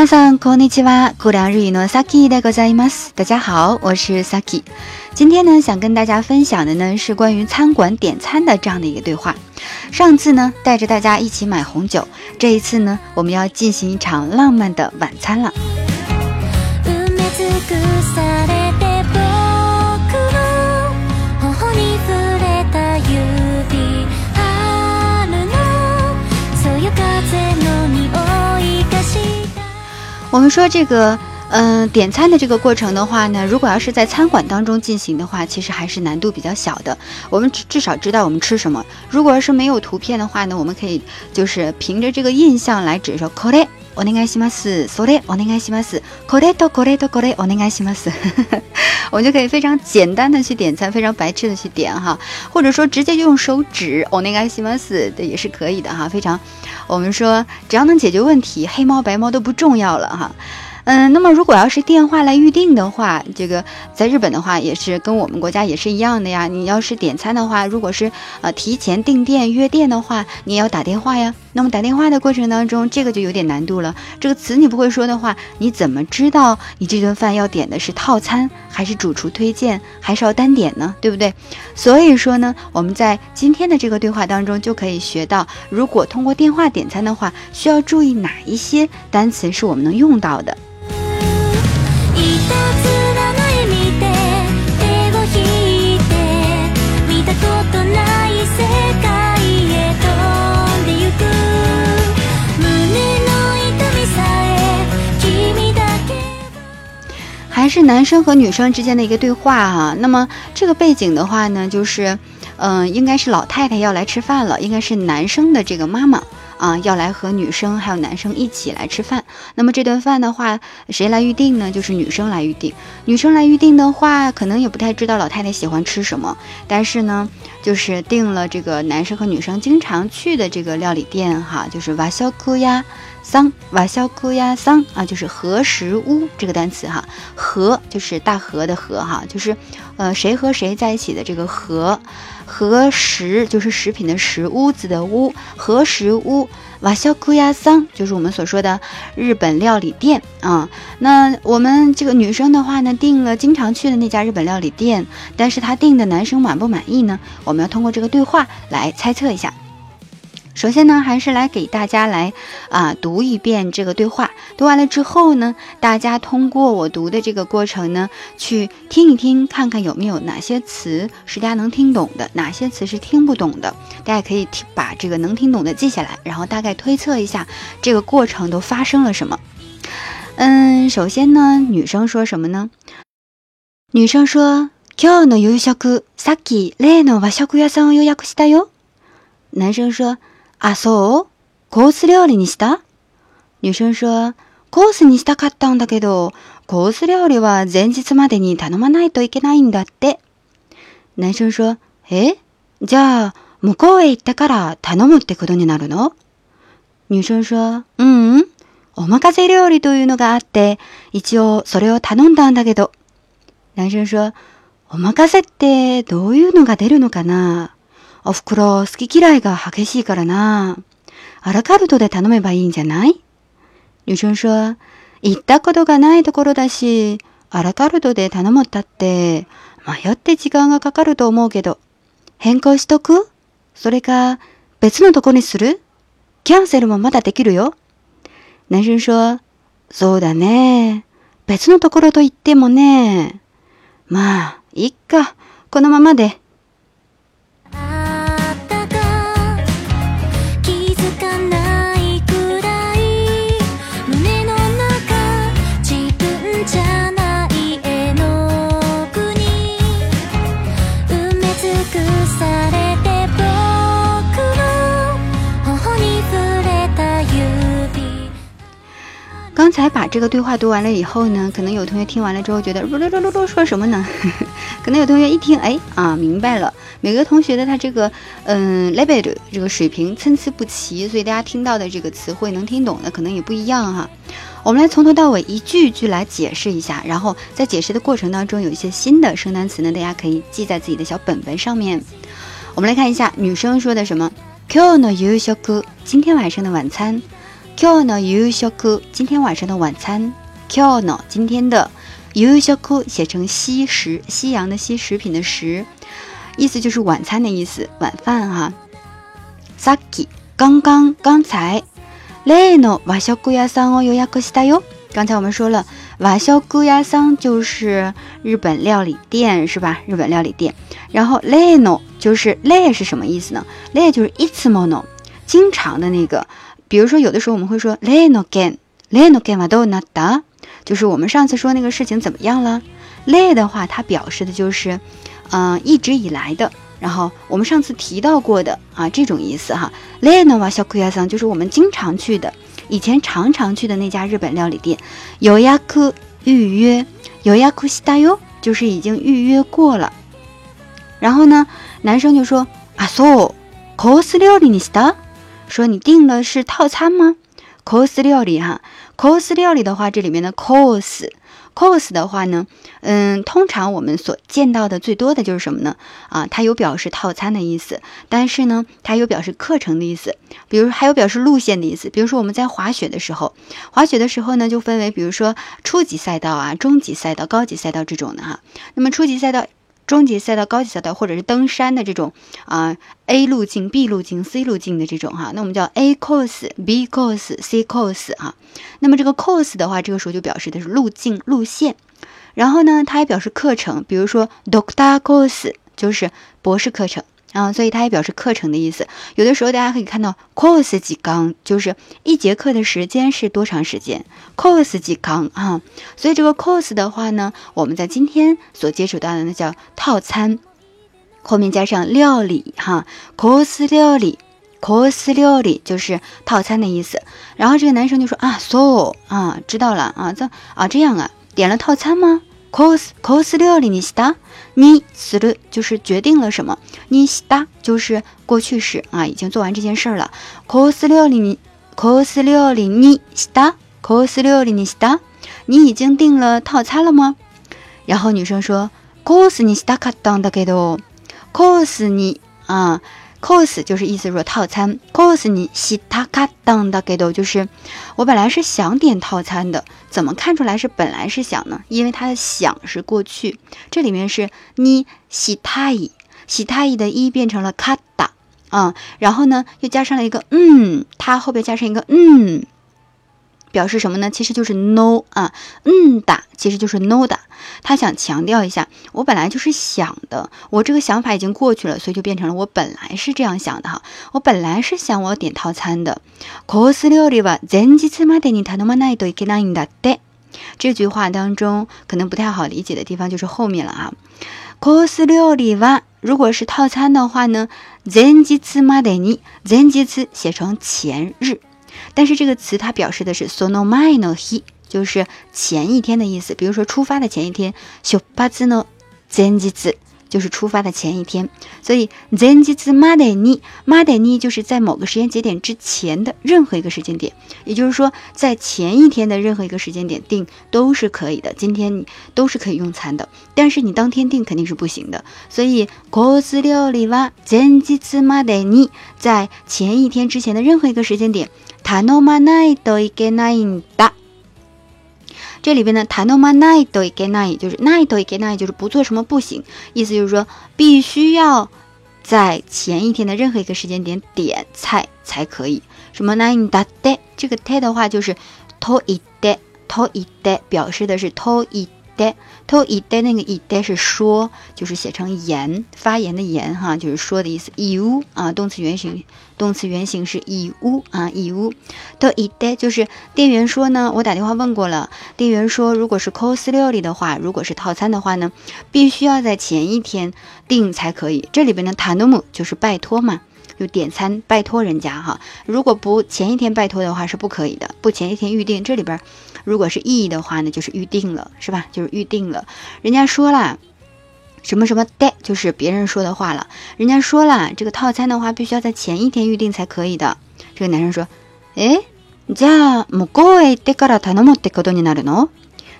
皆さんこんにちは。古良日语の Saki でございます。大家好，我是 Saki。今天呢，想跟大家分享的呢是关于餐馆点餐的这样的一个对话。上次呢，带着大家一起买红酒，这一次呢，我们要进行一场浪漫的晚餐了。 我们说这个，嗯，点餐的这个过程的话呢，如果要是在餐馆当中进行的话，其实还是难度比较小的。我们至至少知道我们吃什么。如果要是没有图片的话呢，我们可以就是凭着这个印象来指说，これお願いします。それお願いします。これとこれとこれお願いします。我们就可以非常简单的去点餐，非常白痴的去点哈，或者说直接就用手指お願いします的也是可以的哈，非常。我们说，只要能解决问题，黑猫白猫都不重要了哈。 嗯，那么如果要是电话来预定的话，这个在日本的话也是跟我们国家也是一样的呀。你要是点餐的话，如果是呃提前订店约店的话，你也要打电话呀。那么打电话的过程当中，这个就有点难度了。这个词你不会说的话，你怎么知道你这顿饭要点的是套餐，还是主厨推荐，还是要单点呢？对不对？所以说呢，我们在今天的这个对话当中就可以学到，如果通过电话点餐的话，需要注意哪一些单词是我们能用到的。还是男生和女生之间的一个对话哈。那么这个背景的话呢，就是，嗯，应该是老太太要来吃饭了，应该是男生的这个妈妈。啊，要来和女生还有男生一起来吃饭。那么这顿饭的话，谁来预定呢？就是女生来预定。女生来预定的话，可能也不太知道老太太喜欢吃什么，但是呢，就是订了这个男生和女生经常去的这个料理店哈，就是瓦肖库呀桑，瓦肖库亚桑啊，就是和食屋这个单词哈，和就是大和的和哈，就是呃谁和谁在一起的这个和。和食就是食品的食，屋子的屋，和食屋，瓦肖库亚桑就是我们所说的日本料理店啊。那我们这个女生的话呢，订了经常去的那家日本料理店，但是她订的男生满不满意呢？我们要通过这个对话来猜测一下。首先呢，还是来给大家来啊读一遍这个对话。读完了之后呢，大家通过我读的这个过程呢，去听一听，看看有没有哪些词是大家能听懂的，哪些词是听不懂的。大家可以听把这个能听懂的记下来，然后大概推测一下这个过程都发生了什么。嗯，首先呢，女生说什么呢？女生说：“今日の夕食、さっき例の和食屋さんを予約したよ。”男生说。 あ、そう？コース料理にした？女生说、コースにしたかったんだけど、コース料理は前日までに頼まないといけないんだって。男生说、え？じゃあ、向こうへ行ってから頼むってことになるの？女生说、うん、お任せ料理というのがあって、一応それを頼んだんだけど。男生说、お任せってどういうのが出るのかな？お袋好き嫌いが激しいからな。アラカルトで頼めばいいんじゃない？女生说、行ったことがないところだし、アラカルトで頼むったって、迷って時間がかかると思うけど、変更しとく？それか、別のとこにする？キャンセルもまだできるよ。男生说、そうだね。別のところと言ってもね。まあ、いっか。このままで。这个对话读完了以后呢，可能有同学听完了之后觉得噜噜噜噜噜说什么呢？可能有同学一听，哎啊，明白了。每个同学的他这个嗯 level 这个水平参差不齐，所以大家听到的这个词汇能听懂的可能也不一样哈。我们来从头到尾一句一句来解释一下，然后在解释的过程当中有一些新的生单词呢，大家可以记在自己的小本本上面。我们来看一下女生说的什么：今日の夕食，今天晚上的晚餐。今日の夕食，今天晚上的晚餐。今日の今天的夕食写成西食，西洋的西食品的食，意思就是晚餐的意思，晚饭哈。さっき刚刚刚才例の和食屋さんを予約したよ。刚才我们说了，和食屋さん就是日本料理店，是吧？日本料理店。然后例の就是例是什么意思呢？例就是いつもの，经常的那个。 比如说，有的时候我们会说例の件、例の件はどうなった？就是我们上次说那个事情怎么样了？例的话，它表示的就是，嗯，一直以来的。然后我们上次提到过的啊，这种意思哈。例のは小屋さん就是我们经常去的，以前常常去的那家日本料理店。予約预约，予約したよ，就是已经预约过了。然后呢，男生就说啊，そう、コース料理にした。 说你订了是套餐吗？cos 料理哈，cos 料理的话，这里面的 cos，cos 的话呢，嗯，通常我们所见到的最多的就是什么呢？啊，它有表示套餐的意思，但是呢，它有表示课程的意思，比如还有表示路线的意思。比如说我们在滑雪的时候，滑雪的时候呢，就分为比如说初级赛道啊、中级赛道、高级赛道这种的哈。那么初级赛道。中级赛道、高级赛道，或者是登山的这种啊，A 路径、B 路径、C 路径的这种哈，那我们叫 A course、B course、C course 哈。那么这个 course 的话，这个时候就表示的是路径、路线。然后呢，它还表示课程，比如说 Doctor course 就是博士课程。啊，所以它也表示课程的意思。有的时候大家可以看到 course 几纲，就是一节课的时间是多长时间？course 几纲啊，所以这个 course 的话呢，我们在今天所接触到的那叫套餐，后面加上料理哈，course 料理，course 料理就是套餐的意思。然后这个男生就说啊，so 啊，知道了啊，这啊这样啊，点了套餐吗 ？course course 料理你した你する就是决定了什么，你した就是过去式啊，已经做完这件事儿了。course 料理你 course 料理你した course 料理你した你已经订了套餐了吗？然后女生说 course にしたかったんだけど course に啊。 Cos 就是意思说套餐，cos 你西塔卡当的给豆就是我本来是想点套餐的，怎么看出来是本来是想呢？因为它的想是过去，这里面是你西塔伊，西塔伊的一变成了卡达啊，然后呢又加上了一个嗯，它后边加上一个嗯。表示什么呢？其实就是 no 啊，嗯的，其实就是 no 的。他想强调一下，我本来就是想的，我这个想法已经过去了，所以就变成了我本来是这样想的哈。我本来是想我要点套餐的。这句话当中可能不太好理解的地方就是后面了啊。如果是套餐的话呢，前日までに，前日写成前日。 但是这个词它表示的是 sono mai no he，就是前一天的意思。比如说出发的前一天，shopatsu no zenjitsu 就是出发的前一天。所以 zenjitsu made ni made ni 就是在某个时间节点之前的任何一个时间点，也就是说在前一天的任何一个时间点订都是可以的。今天你都是可以用餐的，但是你当天订肯定是不行的。所以 kosu 料理は zenjitsu made ni 在前一天之前的任何一个时间点。頼まないといけないんだ。 这里边呢，頼まないといけない就是ないといけない就是不做什么不行，意思就是说必须要在前一天的任何一个时间点点菜才可以。什么ないんだで？这个て的话就是といてといて表示的是とい て。to 以的那个以的是说，就是写成言，发言的言哈，就是说的意思。以乌啊，动词原形，动词原形是以乌啊，以乌。to 以的就是店员说呢，我打电话问过了，店员说，如果是 cos 料理的话，如果是套餐的话呢，必须要在前一天订才可以。这里边的 tanomu 就是拜托嘛，就点餐拜托人家哈，如果不前一天拜托的话是不可以的，不前一天预定。这里边。如果是意义的话呢，就是预定了，是吧？就是预定了。人家说了，什么什么的，就是别人说的话了。人家说了，这个套餐的话，必须要在前一天预定才可以的。这个男生说：“哎，じゃもこへでから頼むってことになるの？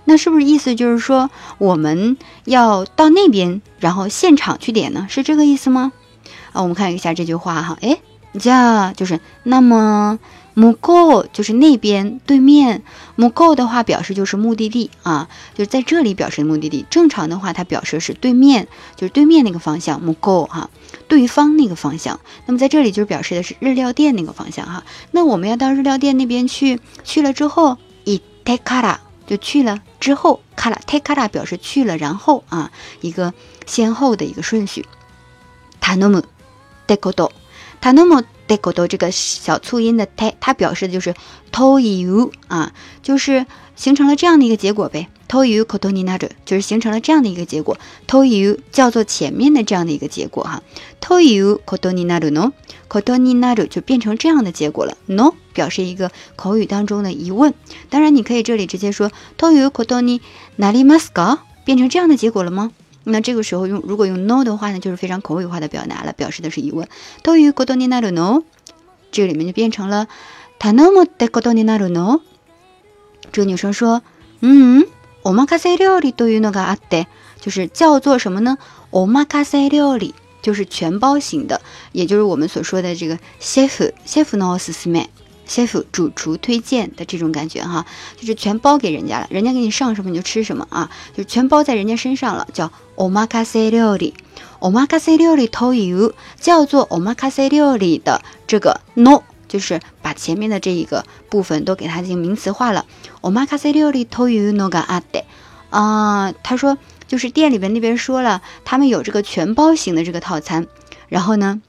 那是不是意思就是说我们要到那边，然后现场去点呢？是这个意思吗？ 啊，我们看一下这句话哈。哎，じゃ就是那么。木够就是那边对面，木够的话表示就是目的地啊，就是在这里表示目的地。正常的话，它表示是对面，就是对面那个方向，木够哈，对方那个方向。那么在这里就是表示的是日料店那个方向哈。那我们要到日料店那边去，去了之后，以 take kara 就去了之后，kara take kara 表示去了然后啊，一个先后的一个顺序。Dekodo tanomu。d e k o d 这个小促音的 te，它表示的就是 to you 啊，就是形成了这样的一个结果呗。toyu koto ni naru 就是形成了这样的一个结果。，to you 叫做前面的这样的一个结果哈。toyu koto ni naru no，koto ni naru 就变成这样的结果了。no 表示一个口语当中的疑问。当然，你可以这里直接说 toyu koto ni narimasu ka，变成这样的结果了吗？那这个时候用如果用 no 的话呢，就是非常口语化的表达了，表示的是疑问。都于过多尼那鲁 no，这里面就变成了他那么的过多尼那鲁 no。这个女生说，嗯，おまかせ料理というのがあって，就是叫做什么呢？おまかせ料理就是全包型的，也就是我们所说的这个 chef chef no すすめ。 chef 主厨推荐的这种感觉哈，就是全包给人家了，人家给你上什么你就吃什么啊，就全包在人家身上了，叫 omakase 料理，omakase 料理 to you 叫做 omakase 料理的这个 no，就是把前面的这一个部分都给它进行名词化了，omakase 料理 to you no ga ate 啊，他说就是店里边那边说了，他们有这个全包型的这个套餐，然后呢，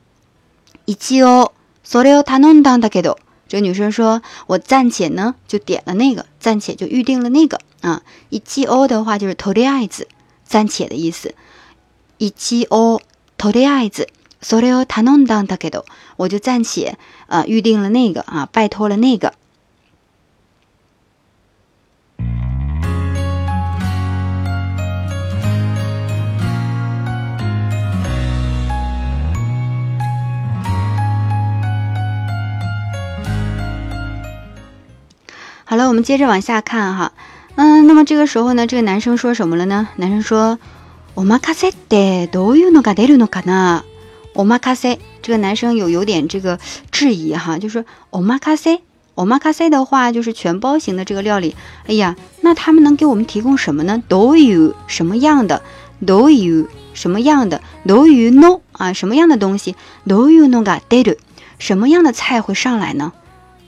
一応それを頼んだんだけど。 这个女生说：“我暂且呢就点了那个，暂且就预定了那个啊。一季欧的话就是托利爱子，暂且的意思。一季欧托利爱子，所以を頼んだんだけど，我就暂且呃预定了那个啊，拜托了那个。” 好了，我们接着往下看哈，嗯，那么这个时候呢，这个男生说什么了呢？男生说：“おまかせってどういうのが出るのかな？”おまかせ，这个男生有有点这个质疑哈，就是おまかせ，おまかせ的话就是全包型的这个料理。哎呀，那他们能给我们提供什么呢？どういう什么样的？どういう什么样的？どういうの啊，什么样的东西？どういうのが出る？什么样的菜会上来呢？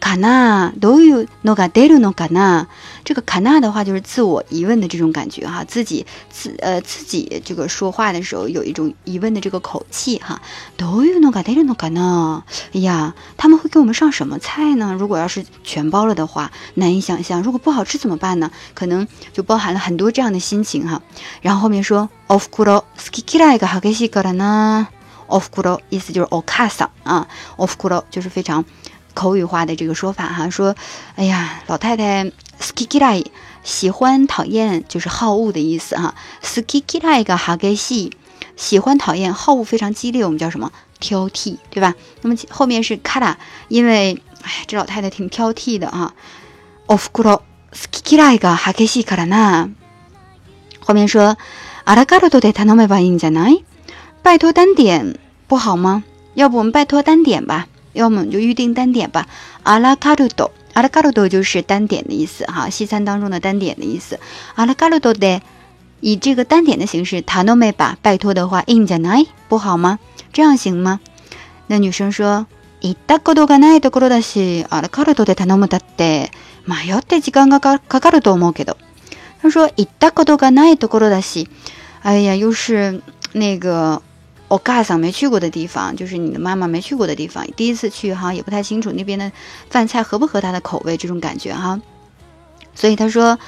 卡纳都有诺嘎德鲁诺卡纳，这个卡纳的话就是自我疑问的这种感觉哈，自己自呃自己这个说话的时候有一种疑问的这个口气哈。都有诺嘎德鲁诺卡纳，哎呀，他们会给我们上什么菜呢？如果要是全包了的话，难以想象。如果不好吃怎么办呢？可能就包含了很多这样的心情哈。然后后面说，of kuro skikira 个哈给西格了呢？of kuro 意思就是 o kasa 啊，of kuro 就是非常。口语化的这个说法哈，说，哎呀，老太太 skikirai 喜欢讨厌就是好恶的意思哈，skikirai 个哈给西喜欢讨厌好恶非常激烈，我们叫什么挑剔，对吧？那么后面是 kara，因为哎，这老太太挺挑剔的啊。ofkuro skikirai 个哈给西 kara 呢？后面说阿拉卡罗多得他那么把印在哪？拜托单点不好吗？要不我们拜托单点吧？要么就预定单点吧，阿拉卡鲁多，阿拉卡鲁多就是单点的意思哈，西餐当中的单点的意思。阿拉卡鲁多的以这个单点的形式，塔诺梅吧，拜托的话，印在哪？不好吗？这样行吗？那女生说，いたことがないところだし、阿拉卡鲁多で頼むだって、迷って時間がかかると思うけど。他说，いたことがないところだし，哎呀，又是那个。 我嘎桑没去过的地方，就是你的妈妈没去过的地方，第一次去哈，也不太清楚那边的饭菜合不合她的口味，这种感觉哈。所以他说，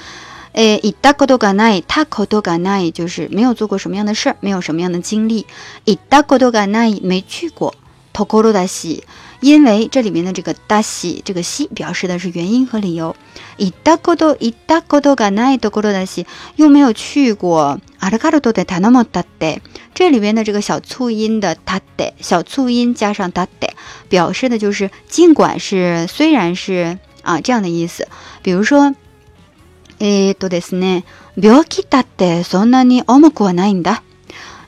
诶，伊达过多嘎奈，他口多嘎奈，就是没有做过什么样的事儿，没有什么样的经历。伊达过多嘎奈没去过，托口罗达西，因为这里面的这个达西，这个西表示的是原因和理由。伊达过多伊达过多嘎奈托口罗达西，又没有去过。阿拉卡罗多的塔那么达的。这里边的这个小促音的它的小促音加上它的，表示的就是尽管是虽然是啊这样的意思。比如说，えっとですね、病気だってそんなに重くはないんだ。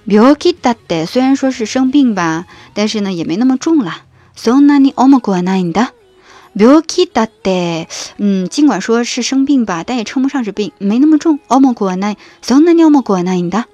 病気だって虽然说是生病吧，但是呢也没那么重啦。そんなに重くはないんだ。 病気だって，嗯，尽管说是生病吧，但也称不上是病，没那么重。重くはない、そんなに重くはないんだ。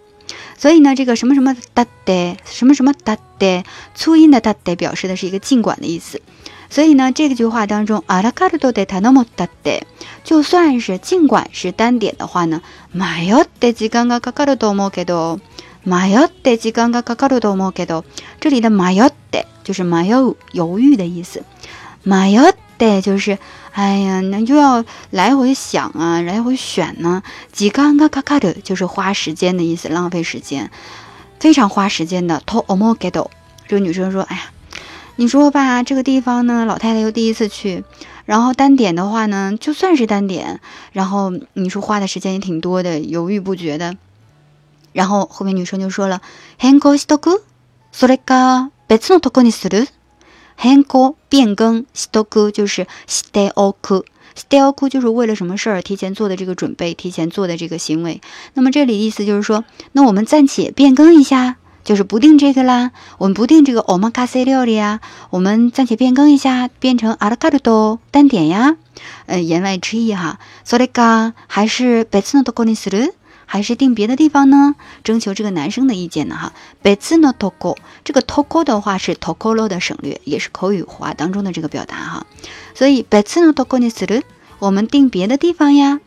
所以呢，这个什么什么だって，什么什么だって，粗音的だって表示的是一个尽管的意思。所以呢，这个句话当中，あらかるとで頼むだって，就算是尽管是单点的话呢，迷って時間がかかると思うけど。迷って時間がかかると思うけど，这里的迷って就是迷う犹豫的意思。迷って就是， 哎呀，那又要来回想啊，来回选呢。時間がかかる就是花时间的意思，浪费时间，非常花时间的。と思うけど，这个女生说，哎呀，你说吧，这个地方呢，老太太又第一次去，然后单点的话呢，就算是单点，然后你说花的时间也挺多的，犹豫不决的。然后后面女生就说了，変更しとく、それか別のとこにする。 ”変更变更しとく就是しておく、しておく就是为了什么事儿提前做的这个准备，提前做的这个行为。那么这里意思就是说，那我们暂且变更一下，就是不定这个啦，我们不定这个オマカセ料理呀，我们暂且变更一下，变成アラカルト单点呀。呃，言外之意哈，それか还是別のとこにする。 还是定别的地方呢？征求这个男生的意见呢？哈，别次呢 toko，这个 toko 的话是 tokoro 的省略，也是口语化当中的这个表达哈。所以别次呢 toko にする，我们定别的地方呀。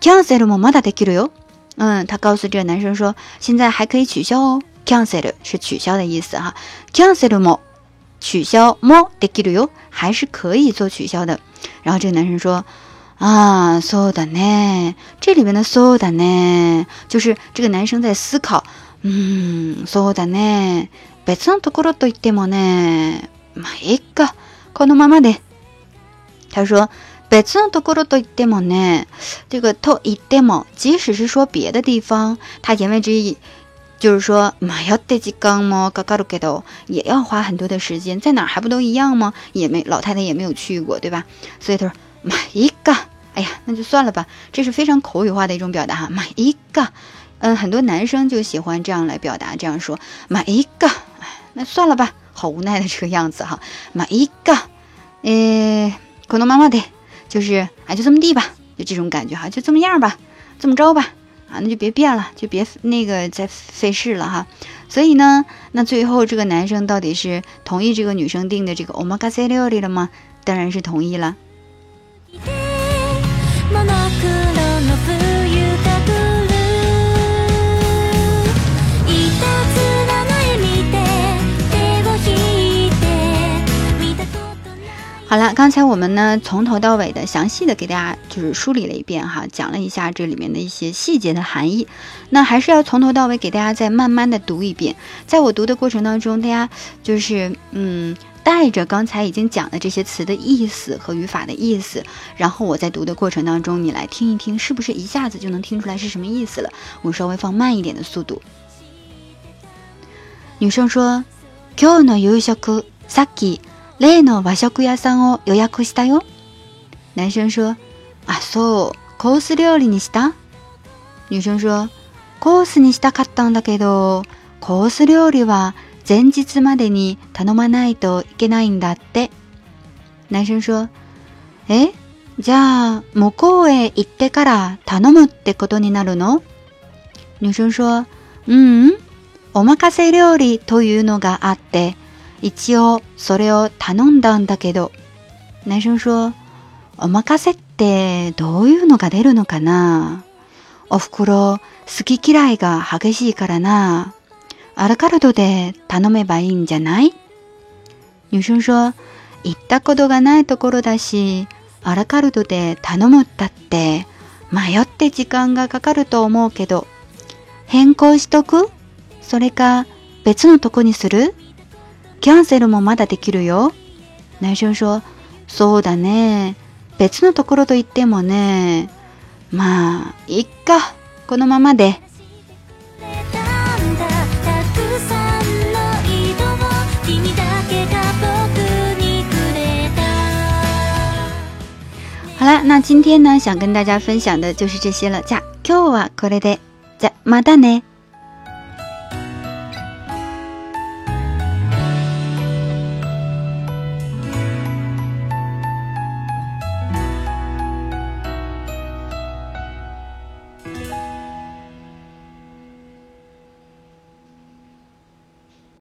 cancel もまだできるよ。嗯，他告诉这个男生说，现在还可以取消哦。cancel 是取消的意思哈。cancel も取消もできるよ，还是可以做取消的。然后这个男生说。 啊，そうだね。这里面的そうだね，就是这个男生在思考。嗯，そうだね。別のところと言ってもね、まあいいか、このままで。他说，別のところと言ってもね，这个と言っても，即使是说别的地方，他言外之意就是说，まあ要得時間もかかるけど，也要花很多的时间，在哪儿还不都一样吗？也没老太太也没有去过，对吧？所以他说，まあいいか。 哎呀，那就算了吧，这是非常口语化的一种表达哈。买一个，嗯，很多男生就喜欢这样来表达，这样说买一个，那算了吧，好无奈的这个样子哈。买一个，呃，可能妈妈的，就是啊，就这么地吧，就这种感觉哈，就这么样吧，这么着吧，啊，那就别变了，就别那个再费事了哈。所以呢，那最后这个男生到底是同意这个女生定的这个 omakase 料理了吗？当然是同意了。好了，刚才我们呢从头到尾的详细的给大家就是梳理了一遍哈，讲了一下这里面的一些细节的含义。那还是要从头到尾给大家再慢慢的读一遍。在我读的过程当中，大家就是嗯带着刚才已经讲的这些词的意思和语法的意思，然后我在读的过程当中，你来听一听，是不是一下子就能听出来是什么意思了？我稍微放慢一点的速度。女生说：“今日の夕食さっき。” 例の和食屋さんを予約したよ。男生说：“あ、そう、コース料理にした？”女生说：“コースにしたかったんだけど、コース料理は前日までに頼まないといけないんだって。”男生说：“え、じゃあ向こうへ行ってから頼むってことになるの？”女生说：“うん、お任せ料理というのがあって。”一応それを頼んだんだけど、男生说、お任せってどういうのが出るのかな。お袋好き嫌いが激しいからな。アラカルトで頼めばいいんじゃない？女生说、行ったことがないところだし、アラカルトで頼むったって迷って時間がかかると思うけど、変更しとく？それか別のとこにする？キャンセルもまだできるよ。男生说：“そうだね。別のところと言ってもね。まあ、いっか。このままで。”好了，那今天呢，想跟大家分享的就是这些了。じゃ、今日はこれで。じゃ、またね。